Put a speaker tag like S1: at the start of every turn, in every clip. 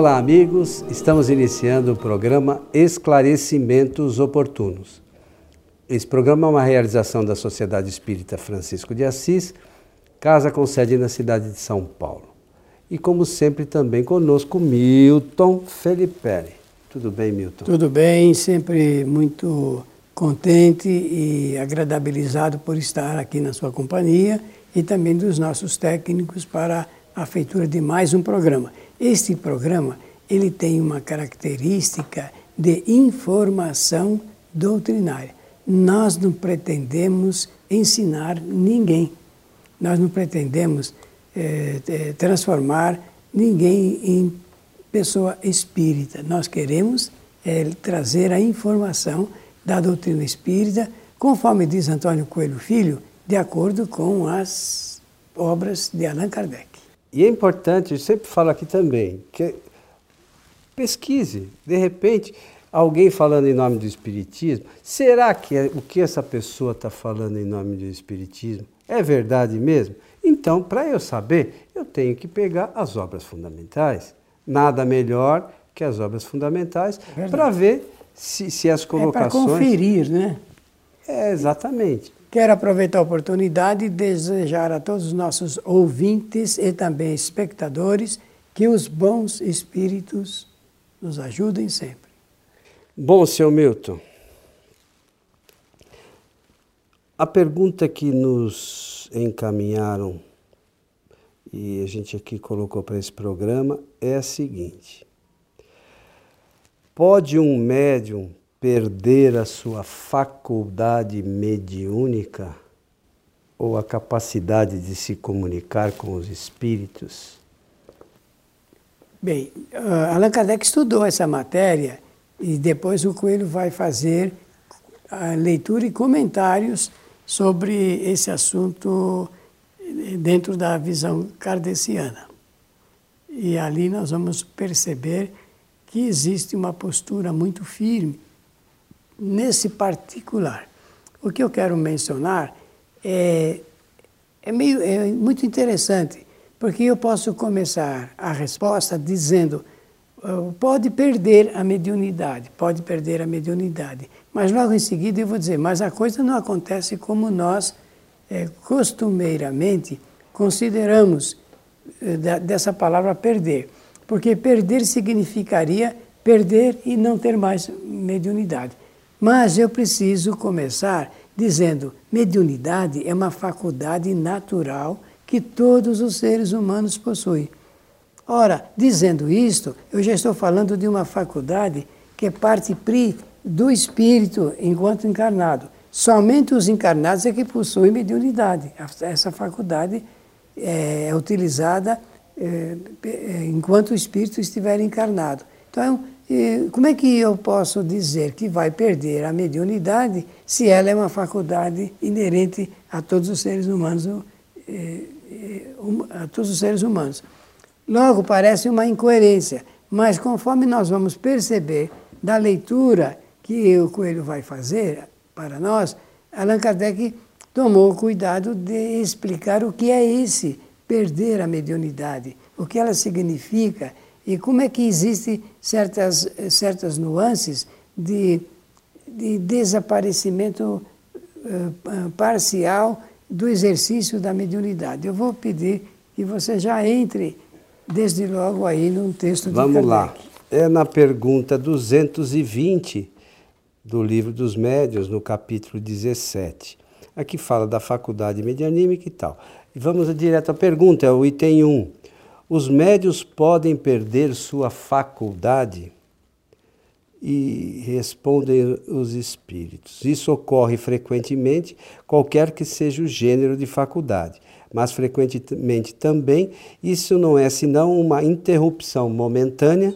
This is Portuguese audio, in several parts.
S1: Olá, amigos. Estamos iniciando o programa Esclarecimentos Oportunos. Esse programa é uma realização da Sociedade Espírita Francisco de Assis, casa com sede na cidade de São Paulo. E como sempre também conosco Milton Felipe. Tudo bem, Milton?
S2: Tudo bem, sempre muito contente e agradabilizado por estar aqui na sua companhia e também dos nossos técnicos para a feitura de mais um programa. Este programa ele tem uma característica de informação doutrinária. Nós não pretendemos ensinar ninguém. Nós não pretendemos é, é, transformar ninguém em pessoa espírita. Nós queremos é, trazer a informação da doutrina espírita, conforme diz Antônio Coelho Filho, de acordo com as obras de Allan Kardec.
S1: E é importante, eu sempre falo aqui também, que pesquise. De repente, alguém falando em nome do Espiritismo, será que é, o que essa pessoa está falando em nome do Espiritismo é verdade mesmo? Então, para eu saber, eu tenho que pegar as obras fundamentais. Nada melhor que as obras fundamentais é para ver se, se as colocações.
S2: É para conferir, né?
S1: É, exatamente.
S2: Quero aproveitar a oportunidade e desejar a todos os nossos ouvintes e também espectadores que os bons espíritos nos ajudem sempre.
S1: Bom, seu Milton, a pergunta que nos encaminharam e a gente aqui colocou para esse programa é a seguinte: Pode um médium perder a sua faculdade mediúnica ou a capacidade de se comunicar com os espíritos?
S2: Bem, uh, Allan Kardec estudou essa matéria e depois o Coelho vai fazer a leitura e comentários sobre esse assunto dentro da visão kardeciana. E ali nós vamos perceber que existe uma postura muito firme nesse particular. O que eu quero mencionar é, é, meio, é muito interessante, porque eu posso começar a resposta dizendo ah, pode perder a mediunidade, pode perder a mediunidade. Mas logo em seguida eu vou dizer, mas a coisa não acontece como nós é, costumeiramente consideramos é, dessa palavra perder. Porque perder significaria perder e não ter mais mediunidade. Mas eu preciso começar dizendo: mediunidade é uma faculdade natural que todos os seres humanos possuem. Ora, dizendo isto, eu já estou falando de uma faculdade que é parte pri do espírito enquanto encarnado. Somente os encarnados é que possuem mediunidade. Essa faculdade é utilizada é, é enquanto o espírito estiver encarnado. Então, como é que eu posso dizer que vai perder a mediunidade se ela é uma faculdade inerente a todos os seres humanos, eh, eh, a todos os seres humanos? Logo, parece uma incoerência, mas conforme nós vamos perceber da leitura que o Coelho vai fazer para nós, Allan Kardec tomou cuidado de explicar o que é esse perder a mediunidade, o que ela significa e como é que existem certas, certas nuances de, de desaparecimento uh, parcial do exercício da mediunidade. Eu vou pedir que você já entre desde logo aí num texto de
S1: Vamos
S2: Kardec.
S1: lá. É na pergunta 220 do Livro dos Médios, no capítulo 17. Aqui fala da faculdade medianímica e tal. E vamos direto à pergunta, é o item 1. Os médios podem perder sua faculdade? E respondem os espíritos. Isso ocorre frequentemente, qualquer que seja o gênero de faculdade, mas frequentemente também isso não é senão uma interrupção momentânea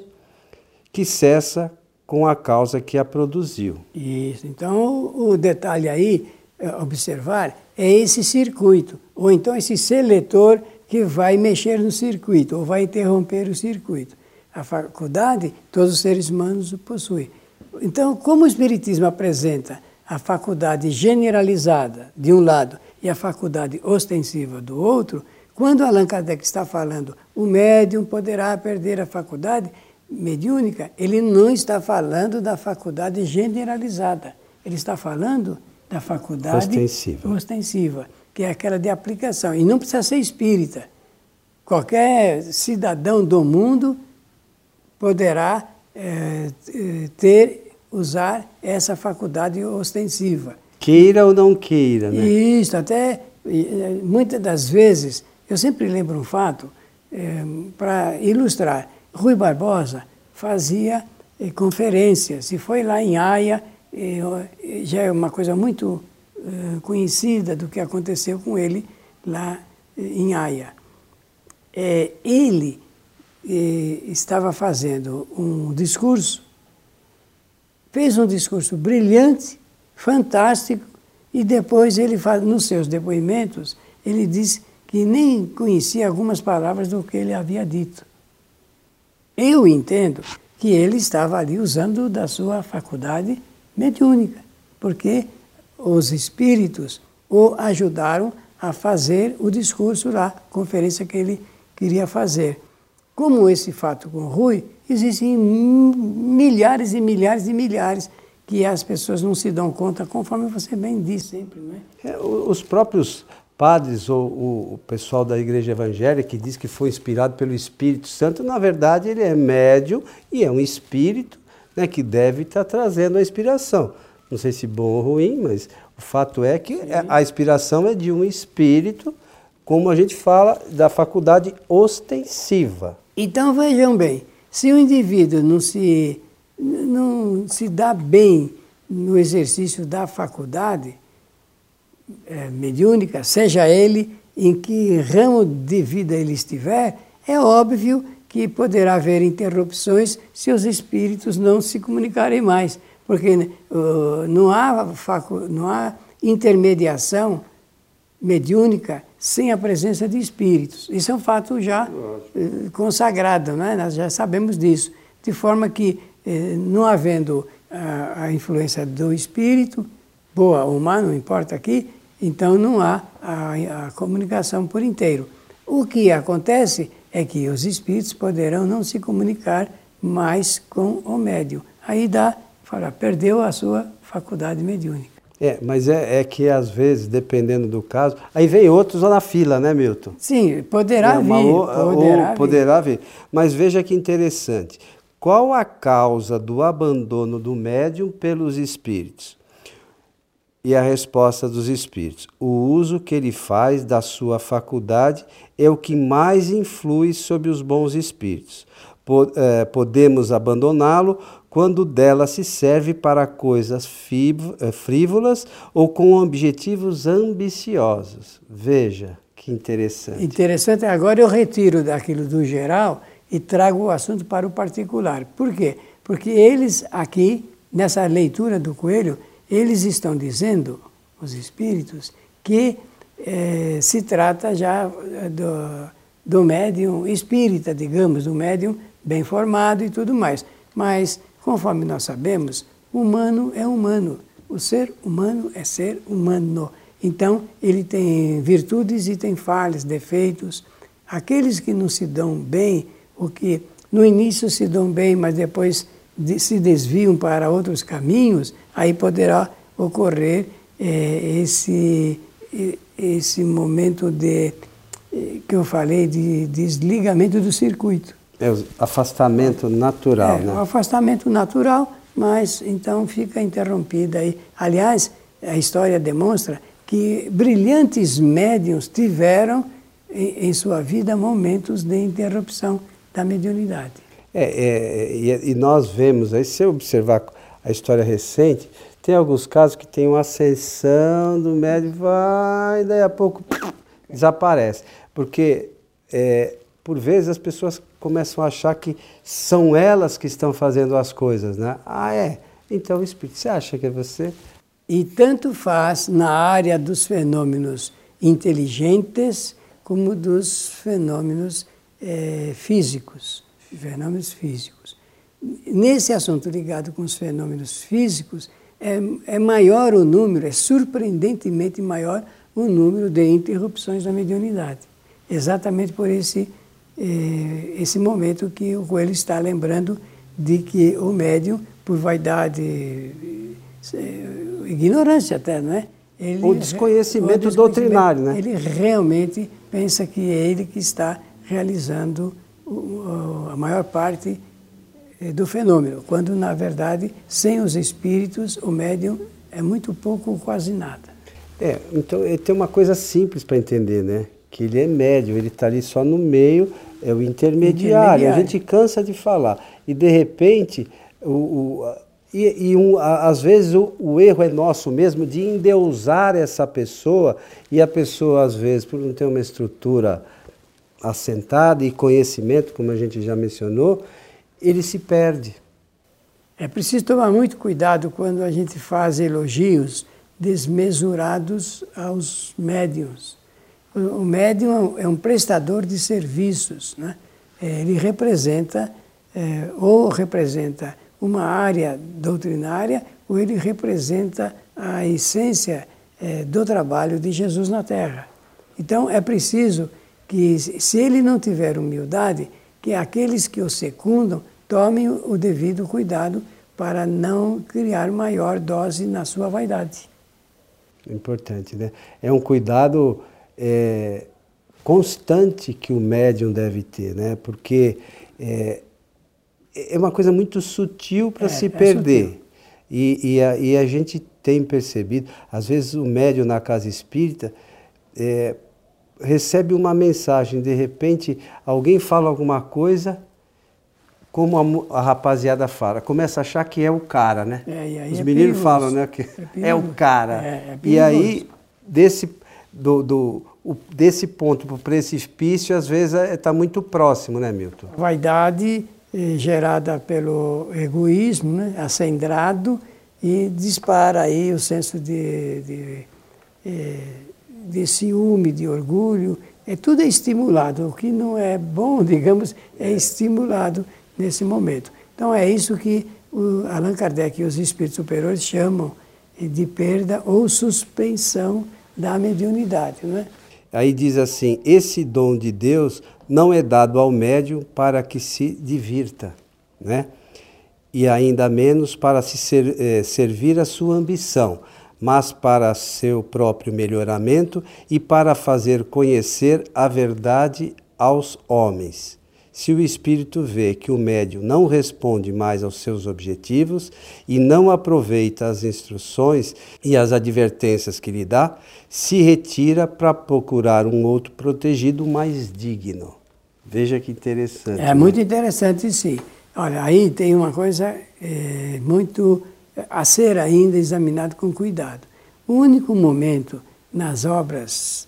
S1: que cessa com a causa que a produziu.
S2: Isso. Então, o detalhe aí, é observar, é esse circuito, ou então esse seletor que vai mexer no circuito ou vai interromper o circuito. A faculdade, todos os seres humanos o possuem. Então, como o Espiritismo apresenta a faculdade generalizada de um lado e a faculdade ostensiva do outro, quando Allan Kardec está falando o médium poderá perder a faculdade, mediúnica, ele não está falando da faculdade generalizada. Ele está falando da faculdade
S1: ostensiva.
S2: ostensiva, que é aquela de aplicação. E não precisa ser espírita. Qualquer cidadão do mundo poderá é, ter, usar essa faculdade ostensiva.
S1: Queira ou não queira, né?
S2: Isso, até muitas das vezes, eu sempre lembro um fato, é, para ilustrar. Rui Barbosa fazia é, conferências e foi lá em Haia, já é uma coisa muito conhecida do que aconteceu com ele lá em Haia. ele estava fazendo um discurso, fez um discurso brilhante, fantástico, e depois ele, nos seus depoimentos, ele disse que nem conhecia algumas palavras do que ele havia dito. Eu entendo que ele estava ali usando da sua faculdade mediúnica, porque os espíritos o ajudaram a fazer o discurso lá, a conferência que ele queria fazer. Como esse fato com Rui, existem milhares e milhares e milhares que as pessoas não se dão conta, conforme você bem disse sempre. Né?
S1: É, os próprios padres ou o pessoal da igreja evangélica que diz que foi inspirado pelo Espírito Santo, na verdade ele é médium e é um espírito né, que deve estar trazendo a inspiração. Não sei se bom ou ruim, mas o fato é que Sim. a inspiração é de um espírito, como a gente fala, da faculdade ostensiva.
S2: Então vejam bem, se o indivíduo não se, não se dá bem no exercício da faculdade, é, mediúnica, seja ele em que ramo de vida ele estiver, é óbvio que poderá haver interrupções se os espíritos não se comunicarem mais, porque uh, não, há facu não há intermediação mediúnica sem a presença de espíritos. Isso é um fato já uh, consagrado, né? nós já sabemos disso. De forma que, uh, não havendo a influência do espírito, boa ou má, não importa aqui, então não há a, a comunicação por inteiro. O que acontece é que os espíritos poderão não se comunicar mais com o médium. Aí dá, fala, perdeu a sua faculdade mediúnica.
S1: É, mas é, é, que às vezes, dependendo do caso, aí vem outros lá na fila, né, Milton?
S2: Sim, poderá
S1: é
S2: vir.
S1: Poderá, ou, poderá vir. Mas veja que interessante. Qual a causa do abandono do médium pelos espíritos? E a resposta dos espíritos: o uso que ele faz da sua faculdade é o que mais influi sobre os bons espíritos. Eh, podemos abandoná-lo quando dela se serve para coisas eh, frívolas ou com objetivos ambiciosos. Veja que interessante.
S2: Interessante. Agora eu retiro daquilo do geral e trago o assunto para o particular. Por quê? Porque eles aqui, nessa leitura do coelho, eles estão dizendo, os espíritos, que eh, se trata já do, do médium espírita, digamos, do médium bem formado e tudo mais. Mas, conforme nós sabemos, humano é humano. O ser humano é ser humano. Então, ele tem virtudes e tem falhas, defeitos. Aqueles que não se dão bem, ou que no início se dão bem, mas depois se desviam para outros caminhos, aí poderá ocorrer é, esse, esse momento de que eu falei de desligamento do circuito.
S1: É o afastamento natural,
S2: é,
S1: né?
S2: O afastamento natural, mas então fica interrompida aí. Aliás, a história demonstra que brilhantes médiums tiveram em, em sua vida momentos de interrupção da mediunidade.
S1: É, é, e, e, nós vemos aí, se eu observar a história recente, tem alguns casos que tem uma ascensão do médium, vai, daí a pouco desaparece. Porque, é, por vezes, as pessoas começam a achar que são elas que estão fazendo as coisas, né? Ah, é? Então, o Espírito, você acha que é você?
S2: E tanto faz na área dos fenômenos inteligentes como dos fenômenos é, físicos fenômenos físicos. Nesse assunto ligado com os fenômenos físicos, é, é maior o número, é surpreendentemente maior o número de interrupções da mediunidade. Exatamente por esse eh, esse momento que o Coelho está lembrando de que o médium, por vaidade, eh, ignorância até, não é?
S1: Ele, o desconhecimento doutrinário, né?
S2: Ele realmente pensa que é ele que está realizando a maior parte eh, do fenômeno, quando na verdade, sem os espíritos, o médium é muito pouco ou quase nada.
S1: É, então tem uma coisa simples para entender, né? Que ele é médium, ele está ali só no meio, é o intermediário. intermediário. A gente cansa de falar. E de repente, o, o e, e um, a, às vezes o, o, erro é nosso mesmo de endeusar essa pessoa e a pessoa, às vezes, por não ter uma estrutura assentada e conhecimento, como a gente já mencionou, ele se perde.
S2: É preciso tomar muito cuidado quando a gente faz elogios desmesurados aos médiums. O médium é um prestador de serviços, né? É, ele representa é, ou representa uma área doutrinária ou ele representa a essência é, do trabalho de Jesus na Terra. Então é preciso que, se ele não tiver humildade, que aqueles que o secundam tomem o devido cuidado para não criar maior dose na sua vaidade.
S1: Importante, né? É um cuidado é, constante que o médium deve ter, né? Porque é, é uma coisa muito sutil para é, se é perder. E, e, a, e, a, gente tem percebido, às vezes o médium na casa espírita é, recebe uma mensagem, de repente alguém fala alguma coisa, como a, a, rapaziada fala, começa a achar que é o cara, né?
S2: É,
S1: Os meninos falam, né? Que é, é o cara. É, e aí, desse, do, do o, desse ponto para o precipício, às vezes está muito próximo, né, Milton?
S2: Vaidade eh, gerada pelo egoísmo, né, acendrado, e dispara aí o senso de, de, eh, de ciúme, de orgulho. É, tudo é estimulado. O que não é bom, digamos, é estimulado nesse momento. Então é isso que o Allan Kardec e os espíritos superiores chamam de perda ou suspensão da mediunidade. Não é?
S1: Aí diz assim: esse dom de Deus não é dado ao médium para que se divirta, né? E ainda menos para se ser, eh, servir a sua ambição, mas para seu próprio melhoramento e para fazer conhecer a verdade aos homens. Se o espírito vê que o médium não responde mais aos seus objetivos e não aproveita as instruções e as advertências que lhe dá, se retira para procurar um outro protegido mais digno. Veja que interessante.
S2: É né? muito interessante, sim. Olha, aí tem uma coisa é, muito a ser ainda examinado com cuidado. O único momento nas obras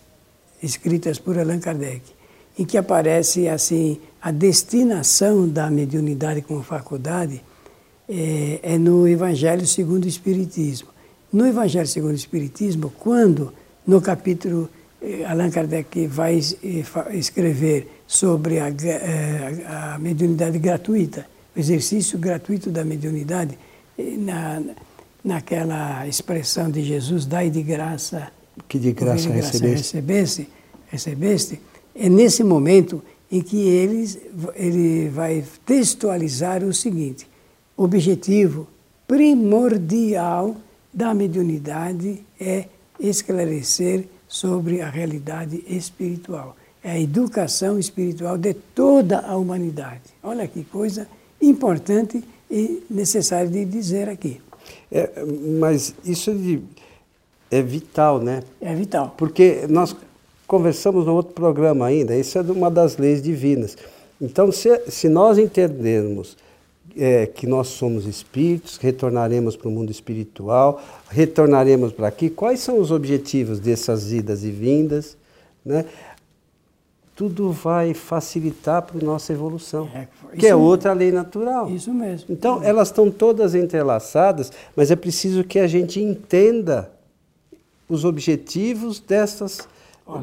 S2: escritas por Allan Kardec em que aparece assim a destinação da mediunidade como faculdade é, é, no Evangelho segundo o Espiritismo. No Evangelho segundo o Espiritismo, quando no capítulo eh, Allan Kardec vai eh, escrever sobre a, eh, a, mediunidade gratuita, o exercício gratuito da mediunidade, na, naquela expressão de Jesus, dai de graça,
S1: que de graça, de graça recebeste.
S2: recebeste, recebeste é nesse momento em que ele, ele vai textualizar o seguinte: objetivo primordial da mediunidade é esclarecer sobre a realidade espiritual. É a educação espiritual de toda a humanidade. Olha que coisa importante e necessária de dizer aqui.
S1: É, mas isso de, é vital, né?
S2: É vital.
S1: Porque nós conversamos no outro programa ainda, isso é uma das leis divinas. Então, se, se nós entendermos é, que nós somos espíritos, retornaremos para o mundo espiritual, retornaremos para aqui, quais são os objetivos dessas idas e vindas, né? tudo vai facilitar para a nossa evolução, é, que é mesmo. outra lei natural.
S2: Isso mesmo.
S1: Então, elas estão todas entrelaçadas, mas é preciso que a gente entenda os objetivos dessas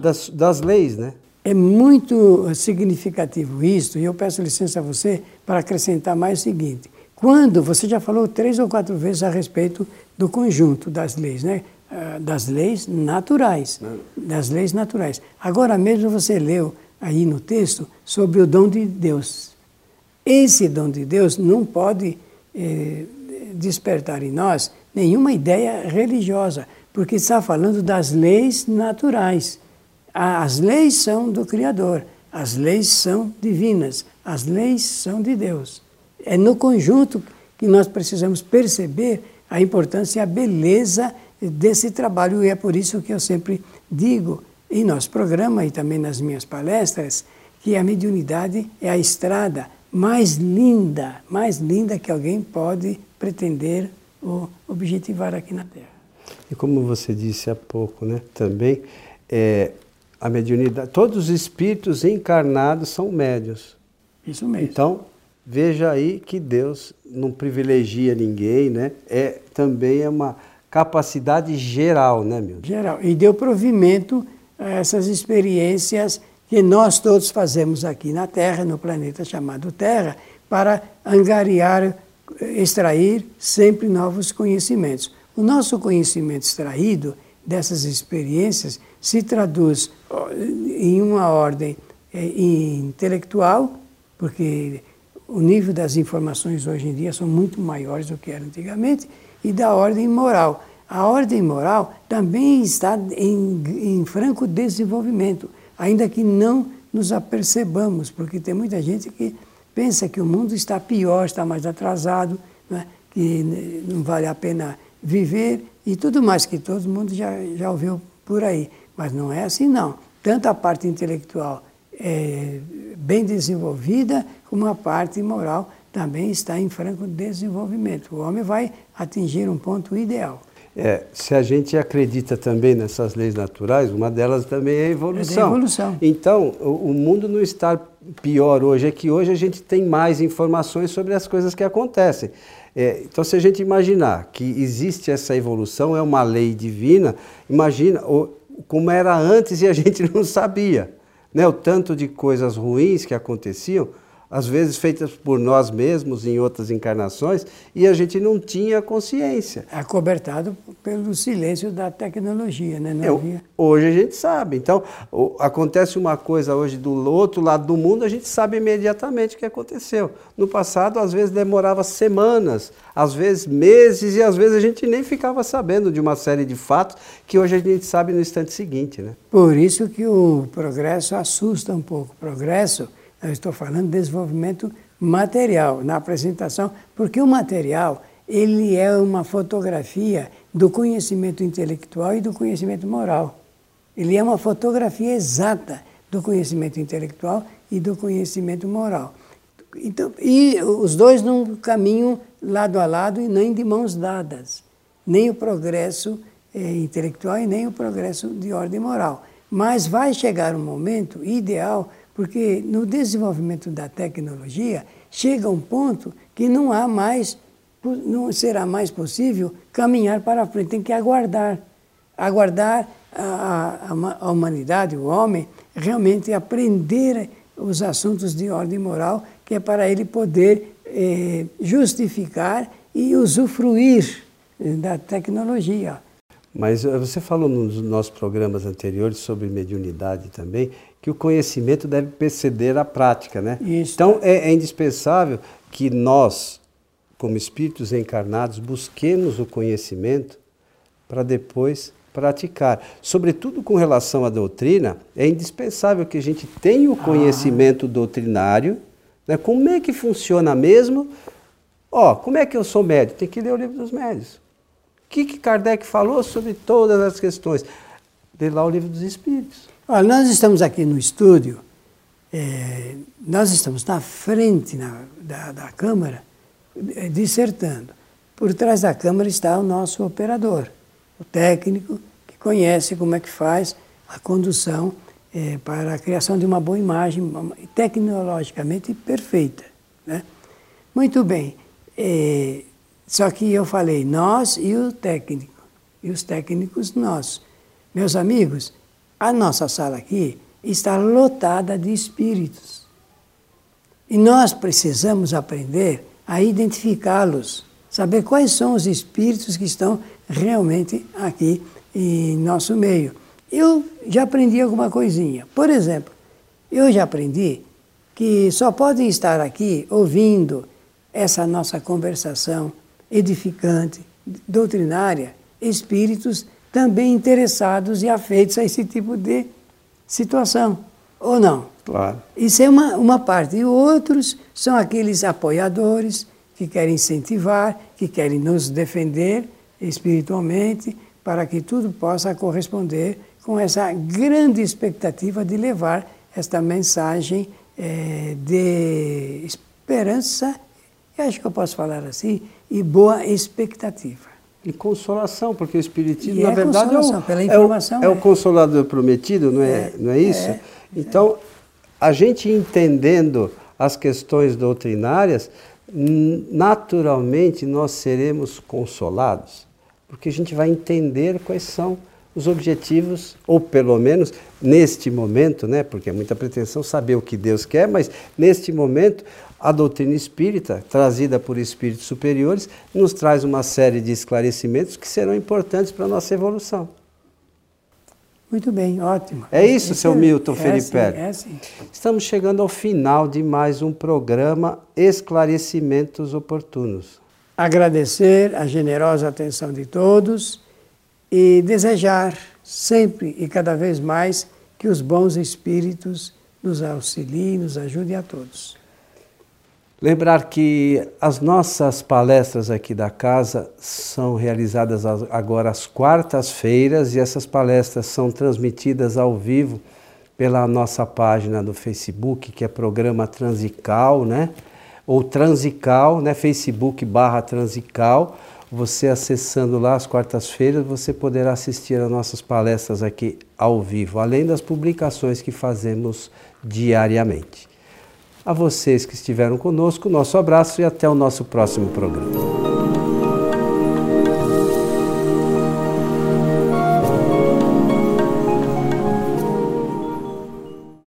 S1: das, das leis, né?
S2: É muito significativo isso, e eu peço licença a você para acrescentar mais o seguinte. Quando, você já falou três ou quatro vezes a respeito do conjunto das leis, né? Ah, das leis naturais, das leis naturais. Agora mesmo você leu aí no texto sobre o dom de Deus. Esse dom de Deus não pode eh, despertar em nós nenhuma ideia religiosa, porque está falando das leis naturais. As leis são do Criador, as leis são divinas, as leis são de Deus. É no conjunto que nós precisamos perceber a importância e a beleza desse trabalho, e é por isso que eu sempre digo em nosso programa e também nas minhas palestras que a mediunidade é a estrada mais linda, mais linda que alguém pode pretender ou objetivar aqui na Terra.
S1: E como você disse há pouco, né, também é, a mediunidade, todos os espíritos encarnados são médios.
S2: Isso mesmo.
S1: Então, veja aí que Deus não privilegia ninguém, né? É também é uma capacidade geral, né, meu?
S2: Geral. E deu provimento a essas experiências que nós todos fazemos aqui na Terra, no planeta chamado Terra, para angariar, extrair sempre novos conhecimentos. O nosso conhecimento extraído dessas experiências se traduz em uma ordem é, intelectual, porque o nível das informações hoje em dia são muito maiores do que era antigamente, e da ordem moral. A ordem moral também está em, em franco desenvolvimento, ainda que não nos apercebamos, porque tem muita gente que pensa que o mundo está pior, está mais atrasado, né? que não vale a pena viver e tudo mais que todo mundo já, já ouviu por aí. Mas não é assim, não. Tanto a parte intelectual é bem desenvolvida, como a parte moral também está em franco desenvolvimento. O homem vai atingir um ponto ideal.
S1: É, se a gente acredita também nessas leis naturais, uma delas também é a evolução.
S2: É a evolução.
S1: Então, o, o, mundo não está pior hoje, é que hoje a gente tem mais informações sobre as coisas que acontecem. É, então, se a gente imaginar que existe essa evolução, é uma lei divina, imagina o, como era antes e a gente não sabia. Né? O tanto de coisas ruins que aconteciam, às vezes feitas por nós mesmos em outras encarnações, e a gente não tinha consciência.
S2: Acobertado pelo silêncio da tecnologia, né?
S1: Não é, havia... Hoje a gente sabe. Então, acontece uma coisa hoje do outro lado do mundo, a gente sabe imediatamente o que aconteceu. No passado, às vezes demorava semanas, às vezes meses, e às vezes a gente nem ficava sabendo de uma série de fatos que hoje a gente sabe no instante seguinte, né?
S2: Por isso que o progresso assusta um pouco. O progresso eu estou falando de desenvolvimento material na apresentação, porque o material ele é uma fotografia do conhecimento intelectual e do conhecimento moral. Ele é uma fotografia exata do conhecimento intelectual e do conhecimento moral. Então, e os dois não caminham lado a lado e nem de mãos dadas. Nem o progresso eh, intelectual e nem o progresso de ordem moral. Mas vai chegar um momento ideal porque no desenvolvimento da tecnologia chega um ponto que não há mais, não será mais possível caminhar para frente, tem que aguardar. Aguardar a, a, a humanidade, o homem, realmente aprender os assuntos de ordem moral, que é para ele poder eh, justificar e usufruir eh, da tecnologia.
S1: Mas eh, você falou nos nossos programas anteriores sobre mediunidade também, que o conhecimento deve preceder a prática, né?
S2: Isso.
S1: Então é, é indispensável que nós, como espíritos encarnados, busquemos o conhecimento para depois praticar. Sobretudo com relação à doutrina, é indispensável que a gente tenha o ah. conhecimento ah. doutrinário. Né? Como é que funciona mesmo? Ó, como é que eu sou médio? Tem que ler o livro dos médios que, que Kardec falou sobre todas as questões? Lê lá o livro dos Espíritos.
S2: Olha, nós estamos aqui no estúdio, é, nós estamos na frente na, da, da Câmara, é, dissertando. Por trás da Câmara está o nosso operador, o técnico que conhece como é que faz a condução é, para a criação de uma boa imagem, tecnologicamente perfeita. Né? Muito bem. É, só que eu falei nós e o técnico, e os técnicos nós. Meus amigos, a nossa sala aqui está lotada de espíritos. E nós precisamos aprender a identificá-los, saber quais são os espíritos que estão realmente aqui em nosso meio. Eu já aprendi alguma coisinha. Por exemplo, Eu já aprendi que só podem estar aqui ouvindo essa nossa conversação edificante, doutrinária, espíritos também interessados e afeitos a esse tipo de situação, ou não?
S1: Claro.
S2: Isso é uma, uma parte. E outros são aqueles apoiadores que querem incentivar, que querem nos defender espiritualmente, para que tudo possa corresponder com essa grande expectativa de levar esta mensagem é, de esperança, acho que eu posso falar assim, e boa expectativa.
S1: E consolação, porque o Espiritismo,
S2: e
S1: na
S2: é
S1: verdade, é o,
S2: informação,
S1: é, o, é o consolador prometido, não é, é não é isso? É, então, a gente entendendo as questões doutrinárias, naturalmente nós seremos consolados, porque a gente vai entender quais são os objetivos, ou pelo menos neste momento, né, porque é muita pretensão saber o que Deus quer, mas neste momento a doutrina espírita, trazida por espíritos superiores, nos traz uma série de esclarecimentos que serão importantes para a nossa evolução.
S2: Muito bem, ótimo.
S1: É isso, seu Milton é Felipe.
S2: É sim.
S1: Estamos chegando ao final de mais um programa Esclarecimentos Oportunos.
S2: Agradecer a generosa atenção de todos e desejar sempre e cada vez mais que os bons espíritos nos auxiliem, nos ajudem a todos.
S1: Lembrar que as nossas palestras aqui da casa são realizadas agora às quartas-feiras e essas palestras são transmitidas ao vivo pela nossa página do Facebook, que é programa Transical, né? Ou Transical, né? Facebook barra Transical. Você acessando lá às quartas-feiras, você poderá assistir às nossas palestras aqui ao vivo, além das publicações que fazemos diariamente. A vocês que estiveram conosco, nosso abraço e até o nosso próximo programa.